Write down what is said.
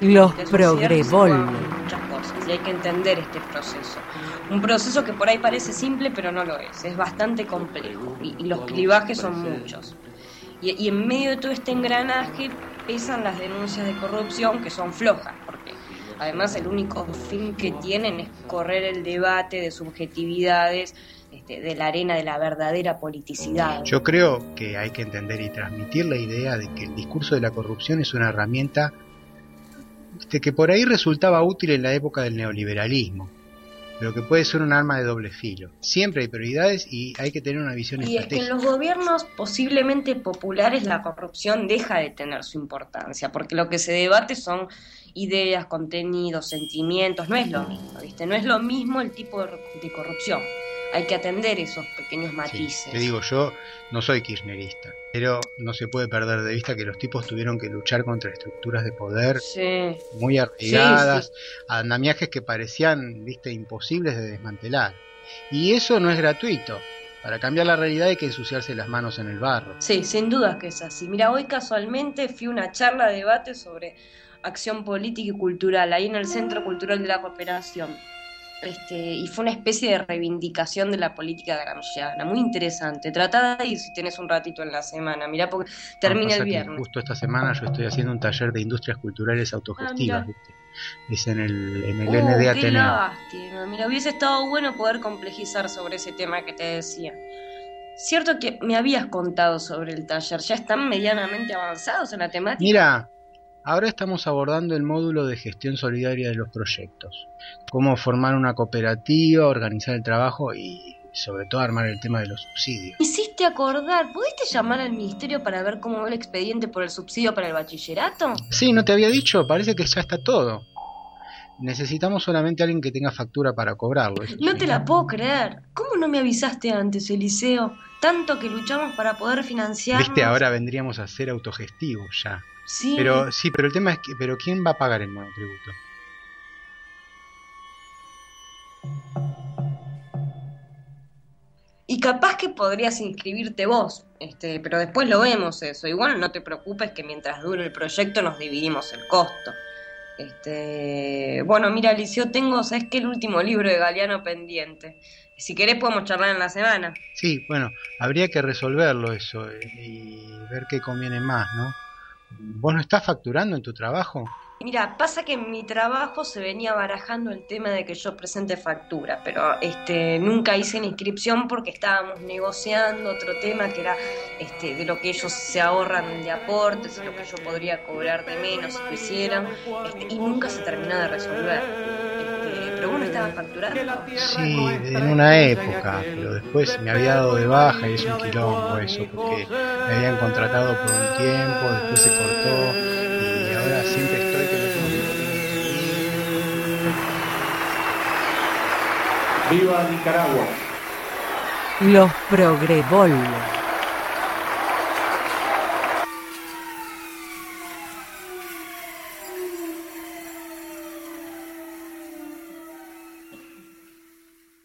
Los progrebol. Muchas cosas y hay que entender este proceso. Un proceso que por ahí parece simple, pero no lo es. Es bastante complejo y, y los clivajes son muchos. Y, y en medio de todo este engranaje pesan las denuncias de corrupción que son flojas, porque además el único fin que tienen es correr el debate de subjetividades este, de la arena de la verdadera politicidad. Yo creo que hay que entender y transmitir la idea de que el discurso de la corrupción es una herramienta este, que por ahí resultaba útil en la época del neoliberalismo, pero que puede ser un arma de doble filo. Siempre hay prioridades y hay que tener una visión Y es que en los gobiernos posiblemente populares la corrupción deja de tener su importancia, porque lo que se debate son ideas, contenidos, sentimientos, no es lo mismo, ¿viste? No es lo mismo el tipo de, de corrupción. Hay que atender esos pequeños Sí, matices. te digo, yo no soy kirchnerista, pero no se puede perder de vista que los tipos tuvieron que luchar contra estructuras de poder Sí. muy arraigadas, andamiajes que parecían, viste, imposibles de desmantelar. Y eso no es gratuito. Para cambiar la realidad hay que ensuciarse las manos en el barro. Sí, sin duda que es así. Mira, hoy casualmente fui a una charla de debate sobre acción política y cultural, ahí en el Centro Cultural de la Cooperación. Este, y fue una especie de reivindicación de la política gramsciana, muy interesante. Trata de ir si tenés un ratito en la semana, mirá, porque termina Pasa el viernes. Justo esta semana yo estoy haciendo un taller de industrias culturales autogestivas, Ah. Es en el, en el Uh, ND Ateneo. lástima. Mira, hubiese estado bueno poder complejizar sobre ese tema que te decía. Cierto que me habías contado sobre el taller, ya están medianamente avanzados en la temática. Mira, ahora estamos abordando el módulo de gestión solidaria de los proyectos. Cómo formar una cooperativa, organizar el trabajo y sobre todo armar el tema de los subsidios. Hiciste acordar, ¿pudiste llamar al ministerio para ver cómo va el expediente por el subsidio para el bachillerato? Sí, no te había dicho, parece que ya está todo. Necesitamos solamente alguien que tenga factura para cobrarlo. No te la puedo creer. ¿Cómo no me avisaste antes, Eliseo? Tanto que luchamos para poder financiar. Viste, ahora vendríamos a ser autogestivos ya. Sí. Pero sí, pero el tema es que, pero ¿quién va a pagar el monotributo? Y capaz que podrías inscribirte vos, este, pero después lo vemos eso. Igual no te preocupes que mientras dure el proyecto nos dividimos el costo. Este, bueno, mira, Eliseo, tengo, ¿sabes qué? El último libro de Galeano pendiente. Si querés podemos charlar en la semana. Sí, bueno, habría que resolverlo eso eh, y ver qué conviene más, ¿no? ¿Vos no estás facturando en tu trabajo? Mira, pasa que en mi trabajo se venía barajando el tema de que yo presente factura, pero este nunca hice la inscripción porque estábamos negociando otro tema que era este de lo que ellos se ahorran de aportes, lo que yo podría cobrar de menos si lo hicieran, este, y nunca se terminó de resolver. Pero vos no estabas facturando. Sí, en una época, pero después me había dado de baja y es un quilombo eso, porque me habían contratado por un tiempo, después se cortó y ahora siempre estoy que no tengo ¡Viva Nicaragua! Los progrebol.